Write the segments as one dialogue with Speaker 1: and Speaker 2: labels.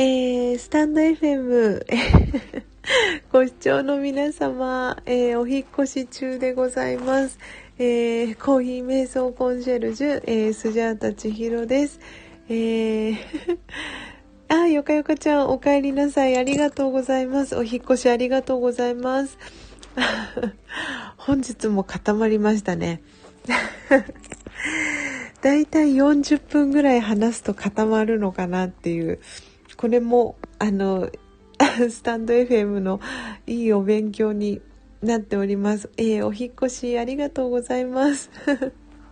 Speaker 1: えー、スタンド FM、ご視聴の皆様、えー、お引越し中でございます。えー、コーヒー瞑想コンシェルジュ、えー、スジャータ千尋です。えー あ、よかよかちゃん、お帰りなさい。ありがとうございます。お引越しありがとうございます。本日も固まりましたね。だいたい40分ぐらい話すと固まるのかなっていう、これも、あの、スタンド FM のいいお勉強になっております。えー、お引越しありがとうございます。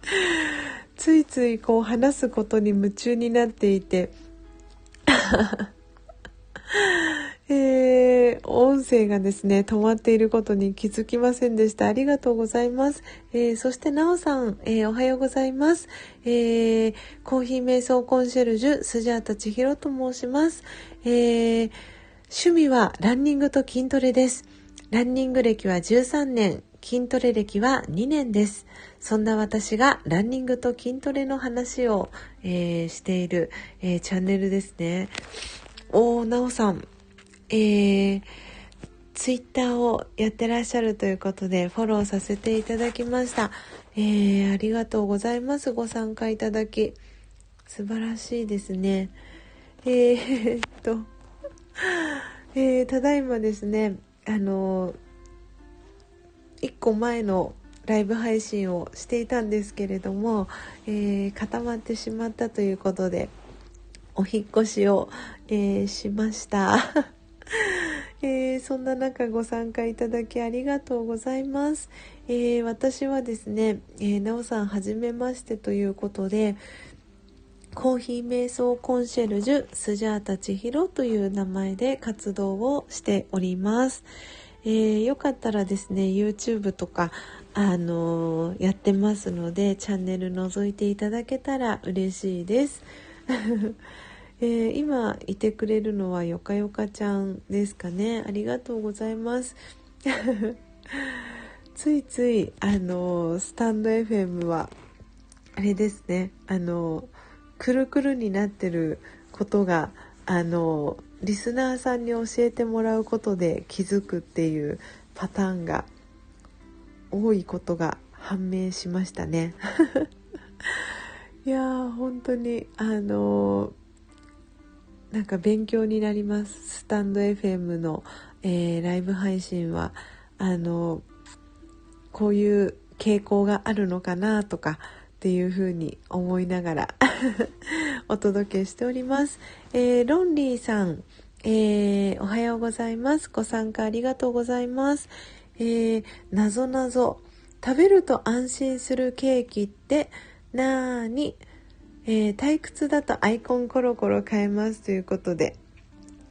Speaker 1: ついついこう話すことに夢中になっていて、えー、音声がですね、止まっていることに気づきませんでした。ありがとうございます。えー、そして、なおさん、えー、おはようございます。え、コーヒー瞑想コンシェルジュ、スジャータ千尋と申します。え、趣味はランニングと筋トレです。ランニング歴は13年、筋トレ歴は2年です。そんな私がランニングと筋トレの話を、え、している、え、チャンネルですね。おー、なおさん、えー、ツイッターをやってらっしゃるということでフォローさせていただきました。えー、ありがとうございます。ご参加いただき。素晴らしいですね。えー、っと、えー、ただいまですね、あの1個前のライブ配信をしていたんですけれども、えー、固まってしまったということで、お引越しを、えー、しました。えー、そんな中ご参加いただきありがとうございます。えー、私はですね、えー、なおさんはじめましてということで、コーヒー瞑想コンシェルジュスジャータ千尋という名前で活動をしております。えー、よかったらですね、YouTube とか、あのー、やってますので、チャンネル覗いていただけたら嬉しいです。えー、今いてくれるのはよかよかちゃんですかね。ありがとうございます。ついついあのスタンド FM はあれですね。あのくるくるになってることがあのリスナーさんに教えてもらうことで気づくっていうパターンが多いことが判明しましたね。いやー本当にあのーなんか勉強になります。スタンド FM の、えー、ライブ配信はあのこういう傾向があるのかなとかっていうふうに思いながら お届けしております、えー、ロンリーさん、えー、おはようございます。ご参加ありがとうございます。えー、なぞなぞ。食べると安心するケーキってなーに？えー、退屈だとアイコンコロコロ変えますということで、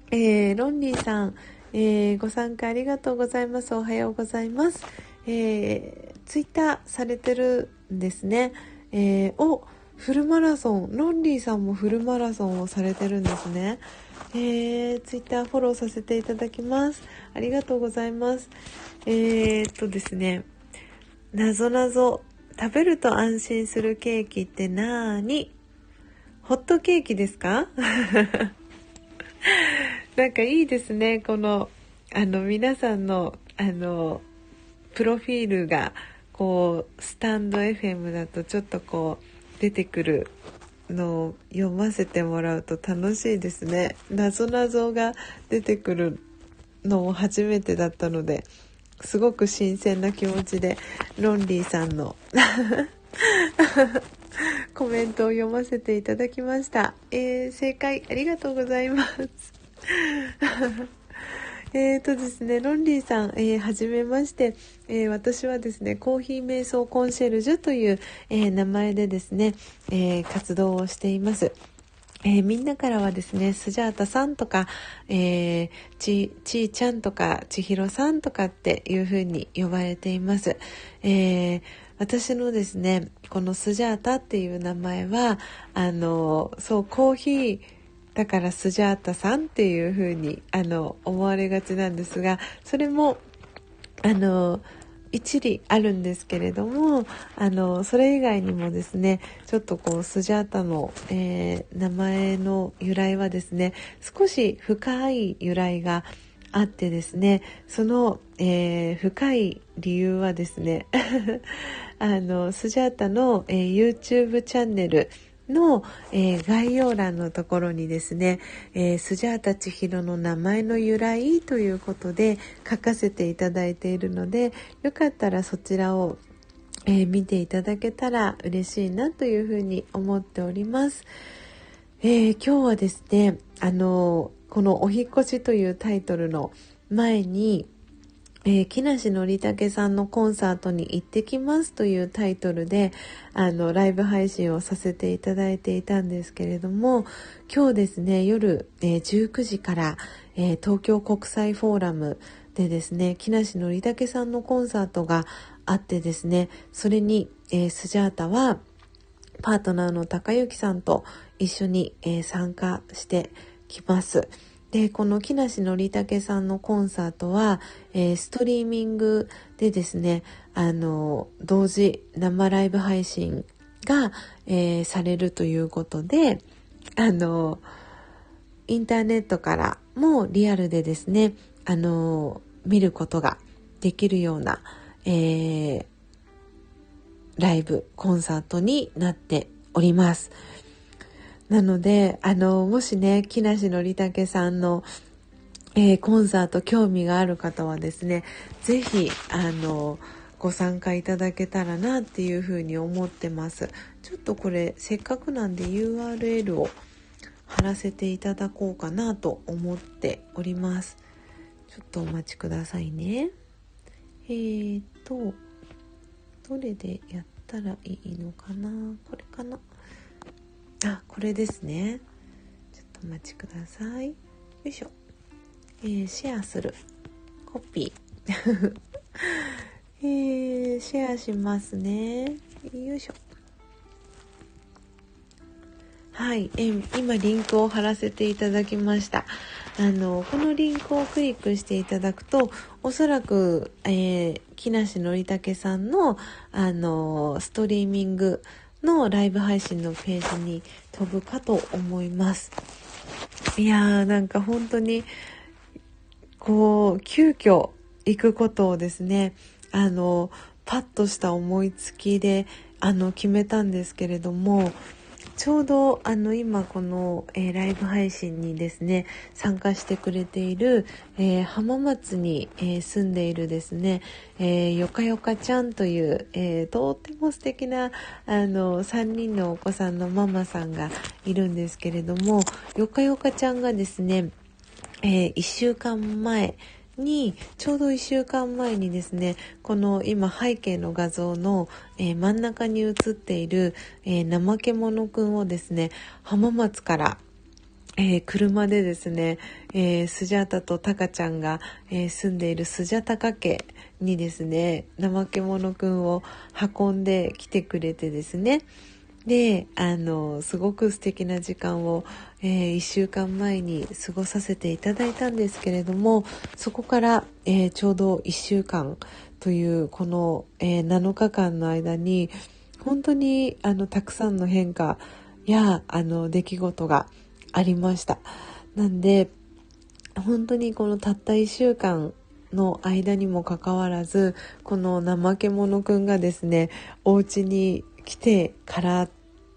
Speaker 1: えー、ロンリーさん、えー、ご参加ありがとうございます。おはようございます。えー、ツイッターされてるんですね。えー、お、フルマラソン、ロンリーさんもフルマラソンをされてるんですね。えー、ツイッターフォローさせていただきます。ありがとうございます。えー、っとですね、なぞなぞ、食べると安心するケーキってなーに？ホットケーキですか？なんかいいですね。この、あの、皆さんの、あの、プロフィールが、こう、スタンド FM だとちょっとこう、出てくるのを読ませてもらうと楽しいですね。なぞなぞが出てくるのも初めてだったので、すごく新鮮な気持ちで、ロンリーさんの コメントを読ませていただきました。えー、正解ありがとうございます。えーとですね、ロンリーさん、えー、はじめまして、えー、私はですね、コーヒー瞑想コンシェルジュという、えー、名前でですね、え活動をしています。えー、みんなからはですね、スジャータさんとか、えー、ち、ちーちゃんとか、ちひろさんとかっていう風に呼ばれています。えー、私のですね、このスジャータっていう名前は、あの、そう、コーヒー、だからスジャータさんっていう風にあの思われがちなんですがそれもあの一理あるんですけれどもあのそれ以外にもですねちょっとこうスジャータの、えー、名前の由来はですね少し深い由来があってですねその、えー、深い理由はですね あのスジャータの、えー、YouTube チャンネルの、えー、概要欄のところにですね、えー、スジャータ千尋の名前の由来ということで書かせていただいているのでよかったらそちらを、えー、見ていただけたら嬉しいなというふうに思っております。え今日はですねあのこの「お引越し」というタイトルの前にえー、木梨憲武さんのコンサートに行ってきますというタイトルで、あの、ライブ配信をさせていただいていたんですけれども、今日ですね、夜、えー、19時から、えー、東京国際フォーラムでですね、木梨憲武さんのコンサートがあってですね、それに、えスジャータは、パートナーの高幸さんと一緒に、え参加してきます。でこの木梨憲武さんのコンサートは、えー、ストリーミングでですねあの同時生ライブ配信が、えー、されるということであのインターネットからもリアルでですねあの見ることができるような、えー、ライブコンサートになっております。なので、あの、もしね、木梨憲武さんの、えー、コンサート興味がある方はですね、ぜひ、あの、ご参加いただけたらなっていうふうに思ってます。ちょっとこれ、せっかくなんで URL を貼らせていただこうかなと思っております。ちょっとお待ちくださいね。えーと、どれでやったらいいのかな？これかな？あこれですね。ちょっとお待ちください。よいしょ、えー、シェアする。コピー。えー、シェアしますね。よいしょ。はい、え今リンクを貼らせていただきました。あのこのリンクをクリックしていただくとおそらく、えー、木梨憲武さんのあのストリーミングのライブ配信のページに飛ぶかと思います。いやーなんか本当にこう急遽行くことをですねあのパッとした思いつきであの決めたんですけれどもちょうどあの今この、えー、ライブ配信にですね参加してくれている、えー、浜松に、えー、住んでいるですね、えよかよかちゃんという、えとっても素敵なあの3人のお子さんのママさんがいるんですけれどもよかよかちゃんがですね、え1週間前にちょうど1週間前にですねこの今背景の画像の、えー、真ん中に映っている、えー、怠け者くんをですね浜松からえー、車でですね、えー、スジャータとタカちゃんが、えー、住んでいるスジャタカ家にですね、怠け者くんを運んできてくれてですね、であのすごく素敵な時間を、えー、1週間前に過ごさせていただいたんですけれどもそこから、えー、ちょうど1週間というこの、えー、7日間の間に本当にあのたくさんの変化やあの出来事がありました。なんで本当にこのたった1週間の間にもかかわらずこの怠け者くんがですねお家に来てから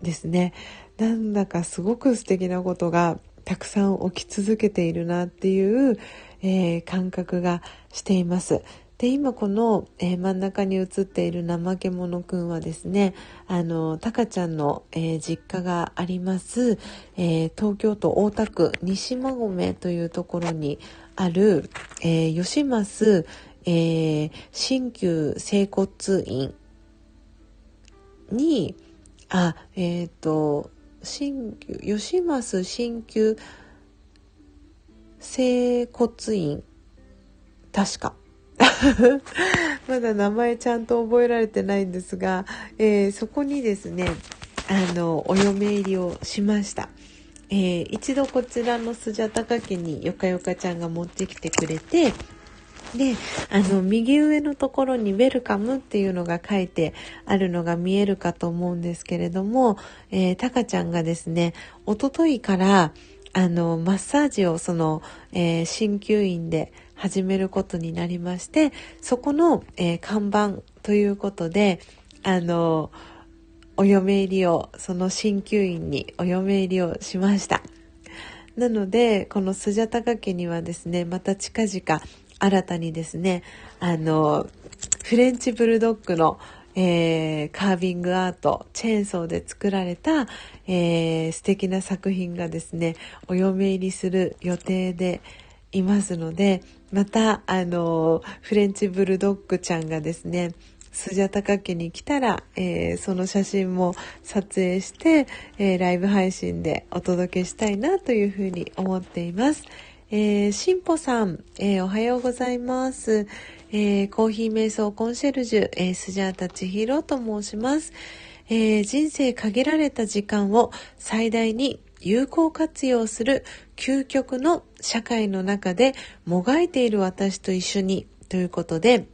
Speaker 1: ですねなんだかすごく素敵なことがたくさん起き続けているなっていう、えー、感覚がしています。で今この、えー、真ん中に映っている怠け者くんはですねあのタカちゃんの、えー、実家があります、え東京都大田区西馬込というところにある、え吉増、え新旧整骨院にあえっ、ー、と新旧吉増新旧整骨院。確か。まだ名前ちゃんと覚えられてないんですが、えー、そこにですねあのお嫁入りをしました、えー、一度こちらのスジャタカ家によかよかちゃんが持ってきてくれてで、あの、右上のところにウェルカムっていうのが書いてあるのが見えるかと思うんですけれども、えー、たかちゃんがですね、おとといから、あの、マッサージをその、えー、鍼灸院で始めることになりまして、そこの、えー、看板ということで、あの、お嫁入りを、その鍼灸院にお嫁入りをしました。なので、このスジャタカ家にはですね、また近々新たにですね、あの、フレンチブルドッグの、えー、カービングアート、チェーンソーで作られた、えー、素敵な作品がですね、お嫁入りする予定でいますので、また、あの、フレンチブルドッグちゃんがですね、スジャタカ家に来たら、えー、その写真も撮影して、えー、ライブ配信でお届けしたいなというふうに思っています。えー、しんぽさん、えー、おはようございます。えー、コーヒー瞑想コンシェルジュ、えー、スジャータチヒロと申します。えー、人生限られた時間を最大に有効活用する究極の社会の中でもがいている私と一緒にということで、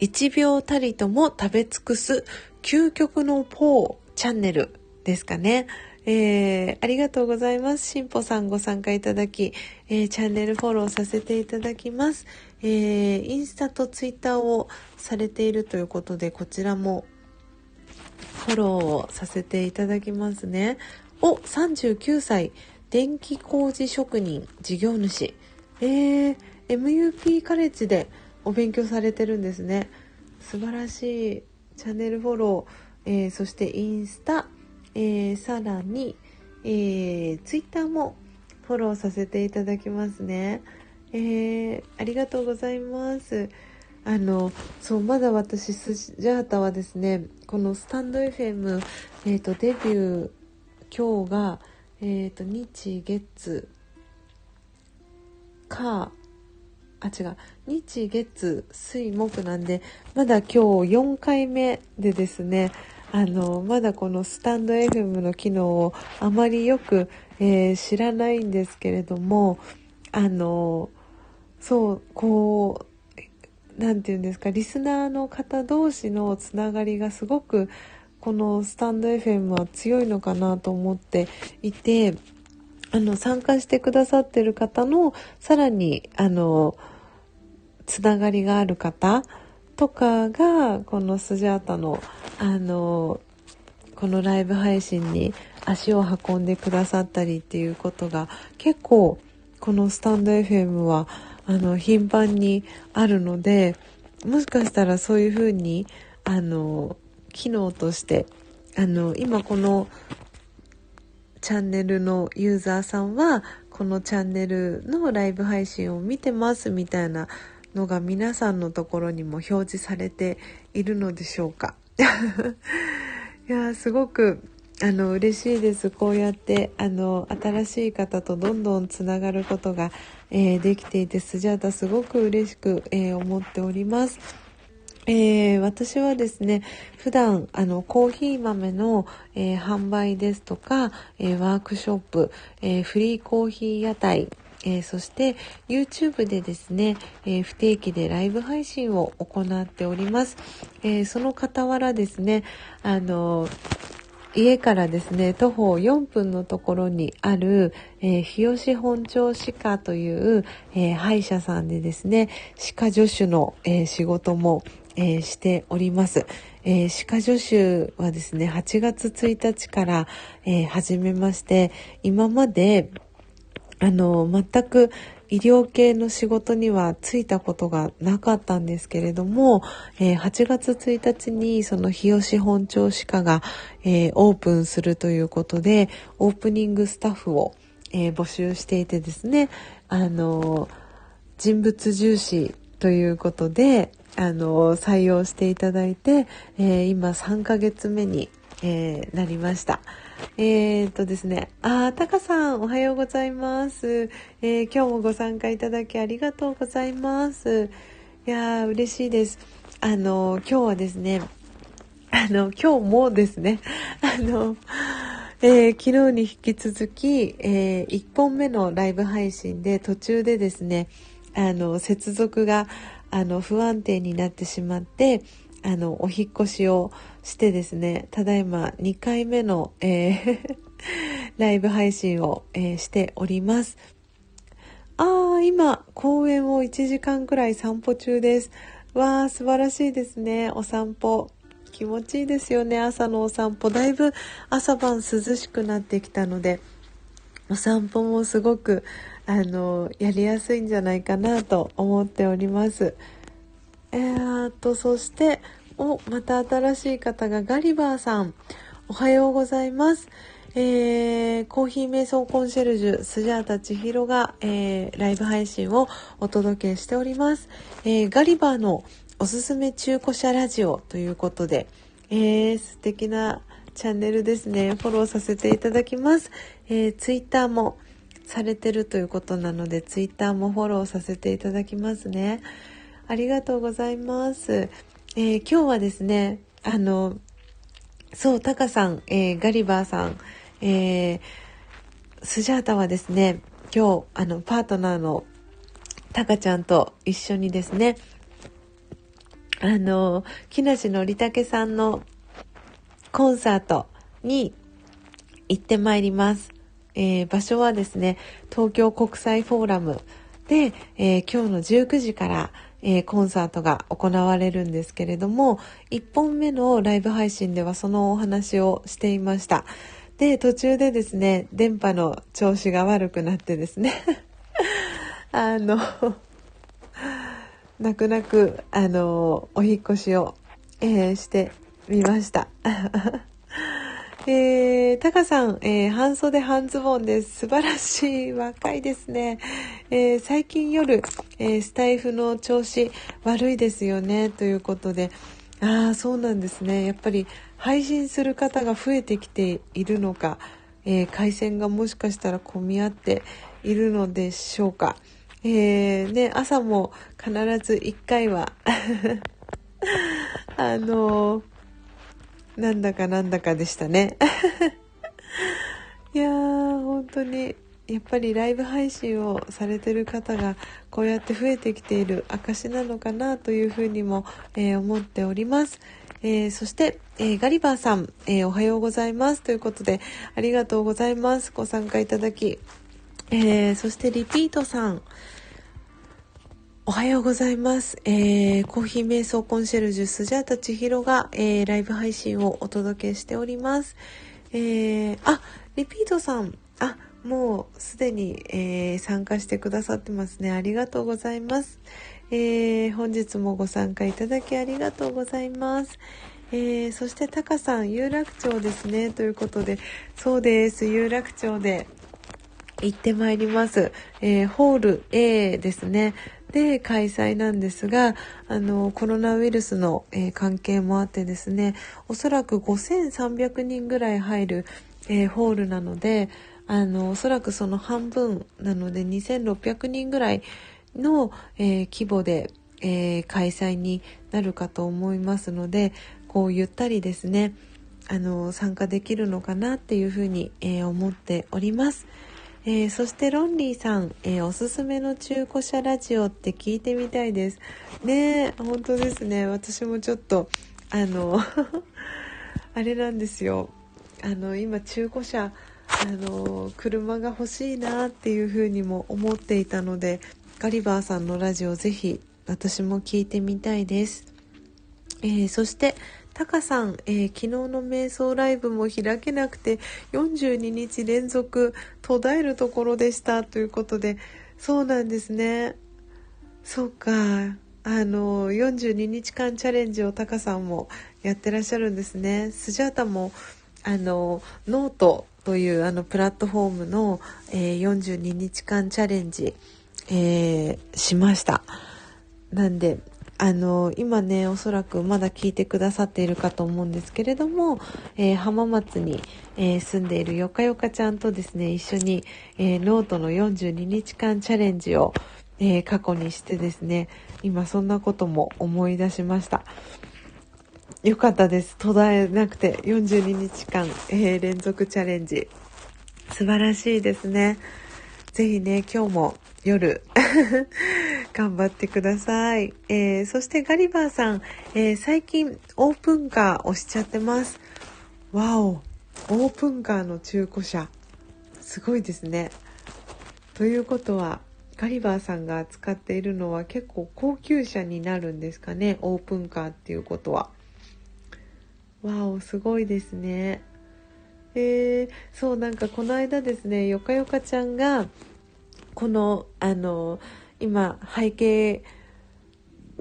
Speaker 1: 一秒たりとも食べ尽くす究極のポーチャンネルですかね。えー、ありがとうございます。しんぽさんご参加いただき、えー、チャンネルフォローさせていただきます。えー、インスタとツイッターをされているということで、こちらもフォローをさせていただきますね。お、39歳、電気工事職人、事業主。えー、MUP カレッジでお勉強されてるんですね。素晴らしい。チャンネルフォロー、えー、そしてインスタ、えー、さらに、えー、ツイッターもフォローさせていただきますね。えー、ありがとうございます。あの、そう、まだ私、スジャータはですね、このスタンド FM、えっ、ー、と、デビュー、今日が、えっ、ー、と、日、月、火、あ、違う、日、月、水、木なんで、まだ今日4回目でですね、あの、まだこのスタンド FM の機能をあまりよく、えー、知らないんですけれども、あの、そう、こう、なんて言うんですか、リスナーの方同士のつながりがすごく、このスタンド FM は強いのかなと思っていて、あの、参加してくださってる方の、さらに、あの、つながりがある方とかが、このスジャータの、あのこのライブ配信に足を運んでくださったりっていうことが結構このスタンド FM はあの頻繁にあるのでもしかしたらそういうふうにあの機能としてあの今このチャンネルのユーザーさんはこのチャンネルのライブ配信を見てますみたいなのが皆さんのところにも表示されているのでしょうか いやすごくあの嬉しいですこうやってあの新しい方とどんどんつながることが、えー、できていてスジャータすごく嬉しく、えー、思っております。えー、私はですね普段あのコーヒー豆の、えー、販売ですとか、えー、ワークショップ、えフリーコーヒー屋台えー、そして YouTube でですね、えー、不定期でライブ配信を行っております。えー、その傍らですね、あの家からですね、徒歩4分のところにある、えー、日吉本町歯科という、えー、歯医者さんでですね、歯科助手の、えー、仕事も、えー、しております。えー、歯科助手はですね、8月1日から、えー、始めまして、今まであの、全く医療系の仕事には就いたことがなかったんですけれども、えー、8月1日にその日吉本町歯科が、えー、オープンするということで、オープニングスタッフを、えー、募集していてですね、あの、人物重視ということで、あの、採用していただいて、え今3ヶ月目に、えなりました。えー、っとですね、あ、タカさん、おはようございます。えー、今日もご参加いただきありがとうございます。いやー、嬉しいです。あの、今日はですね、あの、今日もですね、あの、えー、昨日に引き続き、えー、1本目のライブ配信で途中でですね、あの、接続が、あの、不安定になってしまって、あの、お引越しをしてですね、ただいま2回目の、えー ライブ配信を、えー、しております。ああ、今、公園を1時間くらい散歩中です。わあ、素晴らしいですね。お散歩。気持ちいいですよね。朝のお散歩。だいぶ朝晩涼しくなってきたので、お散歩もすごく、あの、やりやすいんじゃないかなと思っております。えー、っと、そして、お、また新しい方がガリバーさん。おはようございます。えー、コーヒー瞑想コンシェルジュ、スジャータ千尋が、えー、ライブ配信をお届けしております。えー、ガリバーのおすすめ中古車ラジオということで、えー、素敵なチャンネルですね。フォローさせていただきます。えー、ツイッターもされてるということなので、ツイッターもフォローさせていただきますね。ありがとうございます。えー、今日はですね、あの、そう、タカさん、えー、ガリバーさん、えー、スジャータはですね、今日、あの、パートナーのタカちゃんと一緒にですね、あの、木梨憲武さんのコンサートに行ってまいります。えー、場所はですね、東京国際フォーラムで、えー、今日の19時から、えー、コンサートが行われるんですけれども、1本目のライブ配信ではそのお話をしていました。で、途中でですね、電波の調子が悪くなってですね、あの、泣く泣く、あの、お引越しを、えー、してみました。えー、タカさん、えー、半袖半ズボンです。素晴らしい。若いですね。えー、最近夜、え、スタイフの調子悪いですよね。ということで。ああ、そうなんですね。やっぱり配信する方が増えてきているのか、え、回線がもしかしたら混み合っているのでしょうか。えー、ね、朝も必ず1回は あのなんだかなんだかでしたね いやー本当にやっぱりライブ配信をされてる方がこうやって増えてきている証なのかなというふうにも、えー、思っております。えー、そして、えー、ガリバーさん、えおはようございます。ということで、ありがとうございます。ご参加いただき。えそしてリピートさん、おはようございます。えー、コーヒー瞑想コンシェルジュスジャータ千尋が、えー、ライブ配信をお届けしております。えー、あ、リピートさん、あ、もうすでに、えー、参加してくださってますね。ありがとうございます。えー、本日もご参加いただきありがとうございます。えー、そしてタカさん、有楽町ですね。ということで、そうです。有楽町で行ってまいります。えー、ホール A ですね。で開催なんですが、あの、コロナウイルスの、えー、関係もあってですね、おそらく5300人ぐらい入る、えー、ホールなので、あの、おそらくその半分なので2600人ぐらいの、えー、規模で、え開催になるかと思いますので、こうゆったりですね、あの、参加できるのかなっていうふうに、え思っております。えー、そしてロンリーさん、えー、おすすめの中古車ラジオって聞いてみたいです。ね本当ですね。私もちょっと、あの あれなんですよ。あの、今中古車、あの、車が欲しいなっていうふうにも思っていたので、ガリバーさんのラジオぜひ私も聞いてみたいです。えー、そして、タカさん、えー、昨日の瞑想ライブも開けなくて42日連続途絶えるところでしたということで、そうなんですね。そうか。あの、42日間チャレンジをタカさんもやってらっしゃるんですね。スジャータも、あの、ノートというあのプラットフォームの、えー、42日間チャレンジ、えー、しました。なんで、あの今ねおそらくまだ聞いてくださっているかと思うんですけれども、えー、浜松に、えー、住んでいるよかよかちゃんとですね一緒に、えー、ノートの42日間チャレンジを、え過去にしてですね今そんなことも思い出しました。よかったです。途絶えなくて42日間、え連続チャレンジ。素晴らしいですね。ぜひね今日も夜 頑張ってください。えー、そしてガリバーさん、えー、最近オープンカー押しちゃってます。わお、オープンカーの中古車。すごいですね。ということは、ガリバーさんが使っているのは結構高級車になるんですかね。オープンカーっていうことは。わお、すごいですね。えー、そう、なんかこの間ですね、よかよかちゃんが、この、あの、今背景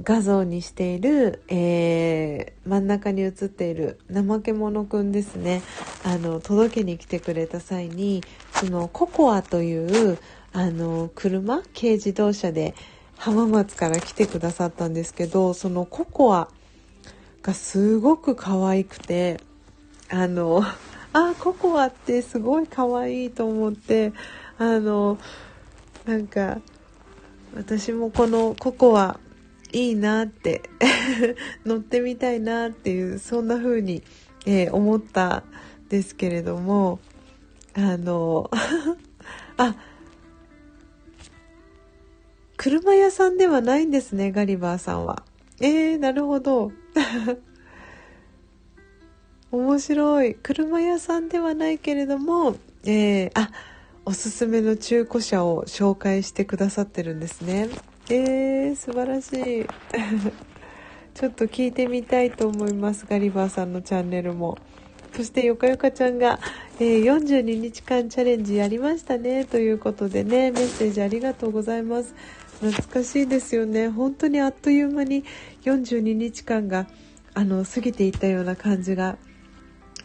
Speaker 1: 画像にしている、えー、真ん中に写っている怠け者くんですね。あの届けに来てくれた際にそのココアというあの車軽自動車で浜松から来てくださったんですけどそのココアがすごく可愛くてあのあココアってすごい可愛いと思ってあのなんか私もこのココアいいなって 乗ってみたいなっていうそんな風に、えー、思ったんですけれどもあの あ車屋さんではないんですねガリバーさんは。えー、なるほど。面白い。車屋さんではないけれどもえー、あおすすめの中古車を紹介してくださってるんですね。えー、素晴らしい。ちょっと聞いてみたいと思いますガリバーさんのチャンネルも。そしてよかよかちゃんが、えー、42日間チャレンジやりましたね。ということでねメッセージありがとうございます。懐かしいですよね。本当にあっという間に42日間があの過ぎていったような感じが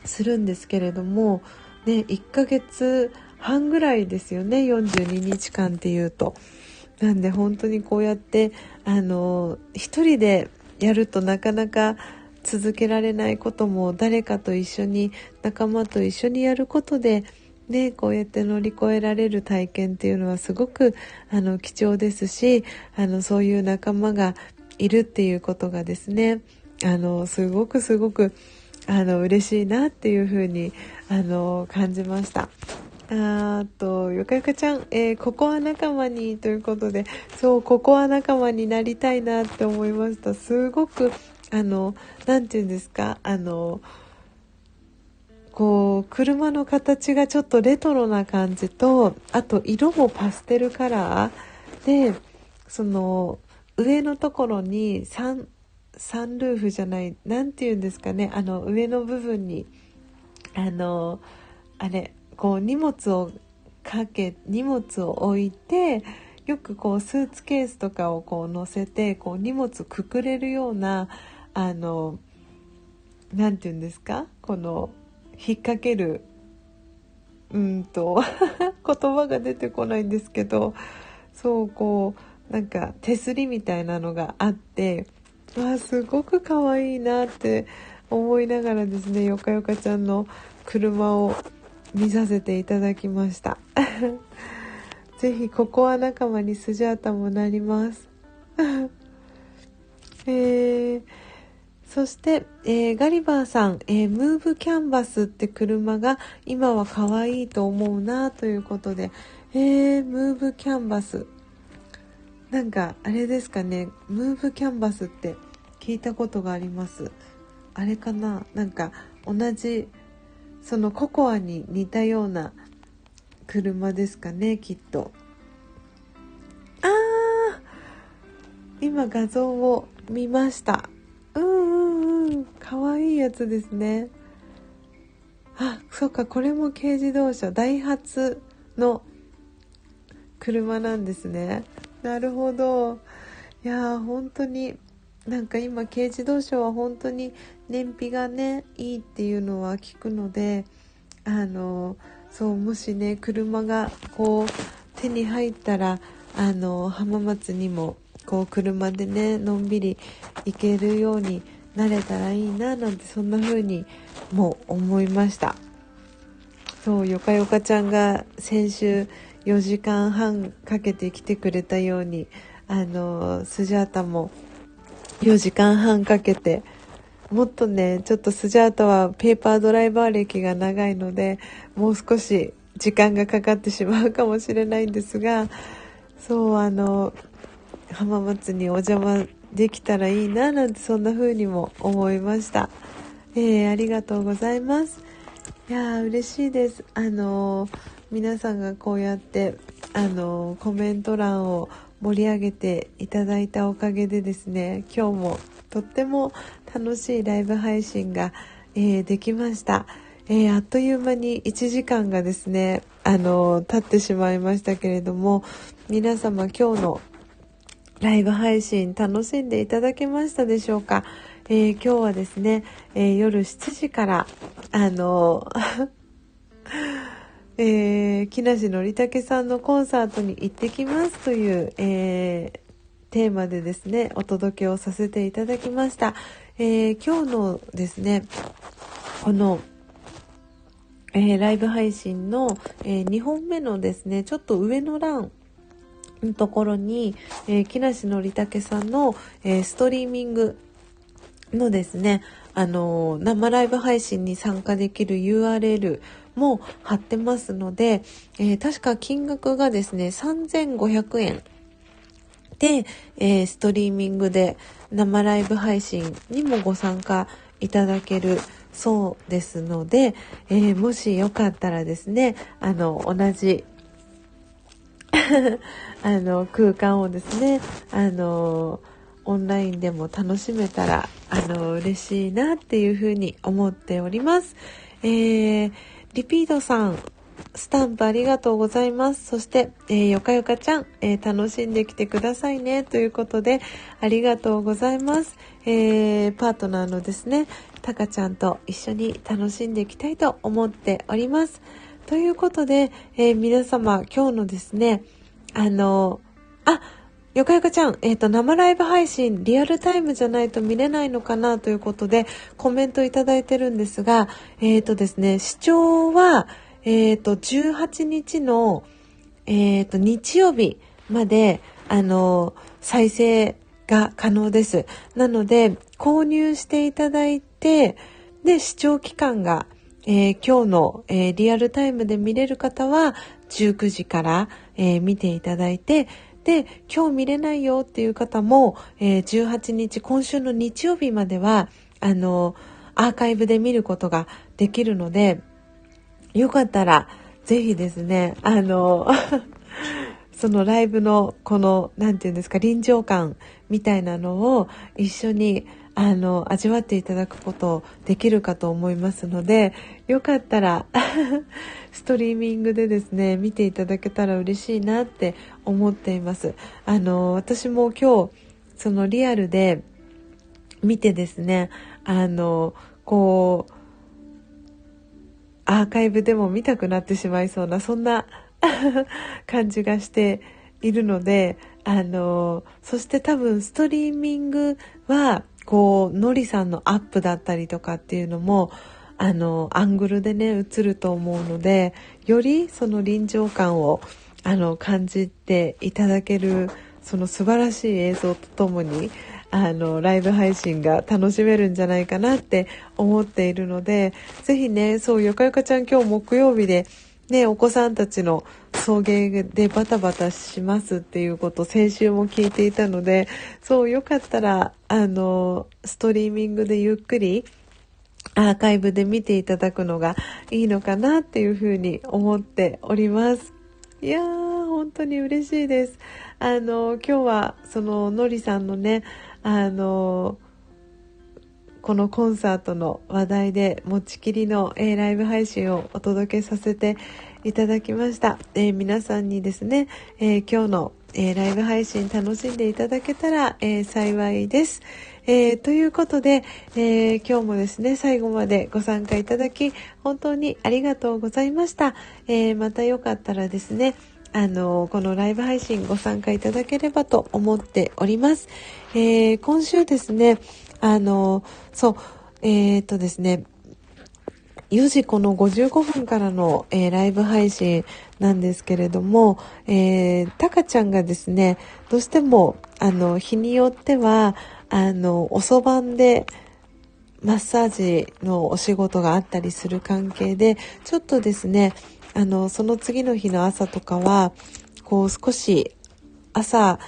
Speaker 1: するんですけれどもね1ヶ月半ぐらいですよね42日間っていうと。なんで本当にこうやってあの一人でやるとなかなか続けられないことも誰かと一緒に仲間と一緒にやることでね、こうやって乗り越えられる体験っていうのはすごくあの貴重ですしあのそういう仲間がいるっていうことがですねあのすごくすごくあの嬉しいなっていうふうにあの感じました。あと、よかよかちゃん、えー、ココア仲間にということで、そう、ココア仲間になりたいなって思いました。すごく、あの、なんて言うんですか、あの、こう、車の形がちょっとレトロな感じと、あと色もパステルカラーで、その、上のところにサン、サンルーフじゃない、なんて言うんですかね、あの、上の部分に、あの、あれ、こう荷物をかけ荷物を置いてよくこうスーツケースとかをこう乗せてこう荷物くくれるようなあの何て言うんですかこの引っ掛けるうんと 言葉が出てこないんですけどそうこうなんか手すりみたいなのがあってわあすごく可愛いなって思いながらですねよかよかちゃんの車を見させていただきました。ぜひココア仲間にスジャータもなります。えー、そして、えー、ガリバーさん、えー、ムーブキャンバスって車が今は可愛いと思うなということで、えー、ムーブキャンバス。なんかあれですかねムーブキャンバスって聞いたことがあります。あれかな？なんか同じそのココアに似たような車ですかねきっと。あー今画像を見ました。うんうんうん。かわいいやつですね。あそっかこれも軽自動車。ダイハツの車なんですね。なるほど。いやー本当になんか今軽自動車は本当に燃費がねいいっていうのは聞くのであのそうもしね車がこう手に入ったらあの浜松にもこう車でねのんびり行けるようになれたらいいななんてそんな風にも思いました。そうよかよかちゃんが先週4時間半かけて来てくれたようにあのスジャータも4時間半かけてもっとねちょっとスジャータはペーパードライバー歴が長いのでもう少し時間がかかってしまうかもしれないんですがそうあの浜松にお邪魔できたらいいななんてそんな風にも思いました。えー、ありがとうございます。いやー嬉しいです。あのー、皆さんがこうやってあのー、コメント欄を盛り上げていただいたおかげでですね今日もとっても楽しいライブ配信が、えー、できました、えー、あっという間に1時間がですねあの経ってしまいましたけれども皆様今日のライブ配信楽しんでいただけましたでしょうか、えー、今日はですね、え夜7時からあの えー、木梨憲武さんのコンサートに行ってきますという、えー、テーマでですね、お届けをさせていただきました。えー、今日のですね、この、えー、ライブ配信の、えー、2本目のですね、ちょっと上の欄のところに、えー、木梨憲武さんの、えー、ストリーミングのですね、あの生ライブ配信に参加できる URL も貼ってますので、えー、確か金額がですね、3500円で、えー、ストリーミングで生ライブ配信にもご参加いただけるそうですので、えー、もしよかったらですね、あの、同じ あの、空間をですね、あの、オンラインでも楽しめたら、あの、嬉しいなっていうふうに思っております。えーリピートさん、スタンプありがとうございます。そして、えー、よかよかちゃん、えー、楽しんできてくださいね。ということで、ありがとうございます。えー、パートナーのですね、たかちゃんと一緒に楽しんでいきたいと思っております。ということで、え皆様、今日のですね、あの、あ、よかよかちゃん、えっ、ー、と、生ライブ配信、リアルタイムじゃないと見れないのかなということで、コメントいただいてるんですが、えっ、ー、とですね、視聴は、えっ、ー、と、18日の、えっ、と、日曜日まで、あの、再生が可能です。なので、購入していただいて、で、視聴期間が、え今日の、えリアルタイムで見れる方は、19時から、え見ていただいて、で、今日見れないよっていう方も、えー、18日、今週の日曜日までは、あの、アーカイブで見ることができるので、よかったら、ぜひですね、あの、そのライブのこの、何て言うんですか、臨場感みたいなのを一緒にあの、味わっていただくことできるかと思いますので、よかったら ストリーミングでですね、見ていただけたら嬉しいなって思っています。あの、私も今日、そのリアルで見てですね、あの、こう、アーカイブでも見たくなってしまいそうな、そんな 感じがしているので、あの、そして多分ストリーミングは、こう、のりさんのアップだったりとかっていうのも、あの、アングルでね、映ると思うので、よりその臨場感を、あの、感じていただける、その素晴らしい映像とともに、あの、ライブ配信が楽しめるんじゃないかなって思っているので、ぜひね、そう、よかよかちゃん今日木曜日で、ね、お子さんたちの送迎でバタバタしますっていうこと先週も聞いていたので、そうよかったら、あの、ストリーミングでゆっくりアーカイブで見ていただくのがいいのかなっていうふうに思っております。いやー、本当に嬉しいです。あの、今日はそののりさんのね、あの、このコンサートの話題で持ちきりの、えー、ライブ配信をお届けさせていただきました。えー、皆さんにですね、えー、今日の、えライブ配信楽しんでいただけたら、え幸いです。えということで、え今日もですね、最後までご参加いただき、本当にありがとうございました。えまたよかったらですね、あの、このライブ配信ご参加いただければと思っております。え、今週ですね、あの、そう、えー、っとですね、4時この55分からの、えー、ライブ配信なんですけれども、えー、タカちゃんがですね、どうしても、あの、日によっては、あの、おそばんで、マッサージのお仕事があったりする関係で、ちょっとですね、あの、その次の日の朝とかは、こう少し朝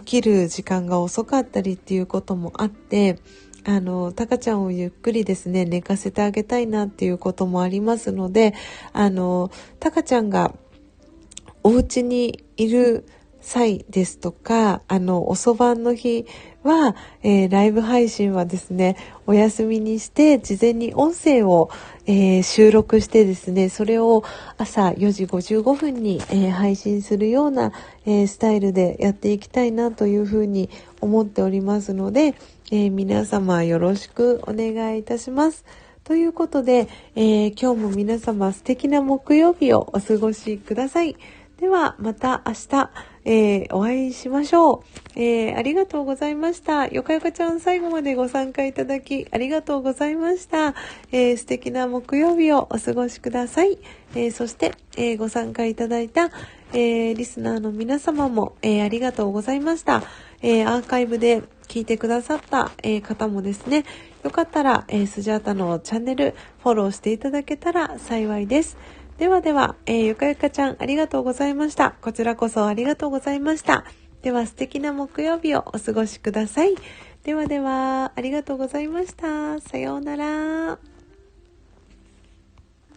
Speaker 1: 起きる時間が遅かったりっていうこともあって、あの、タカちゃんをゆっくりですね、寝かせてあげたいなっていうこともありますので、あの、タカちゃんがお家にいる際ですとか、あの、おそばんの日は、えー、ライブ配信はですね、お休みにして、事前に音声を、えー、収録してですね、それを朝4時55分に、えー、配信するような、えスタイルでやっていきたいなというふうに思っておりますので、え皆様よろしくお願いいたします。ということで、え今日も皆様素敵な木曜日をお過ごしください。ではまた明日、えー、お会いしましょう、えー、ありがとうございました。よかよかちゃん最後までご参加いただきありがとうございました。えー、素敵な木曜日をお過ごしください。えそして、えご参加いただいた、えリスナーの皆様も、えありがとうございました。えアーカイブで聞いてくださった、え方もですね、よかったら、えスジャータのチャンネルフォローしていただけたら幸いです。ではでは、えー、ゆかゆかちゃんありがとうございました。こちらこそありがとうございました。では素敵な木曜日をお過ごしください。ではでは、ありがとうございました。さようなら。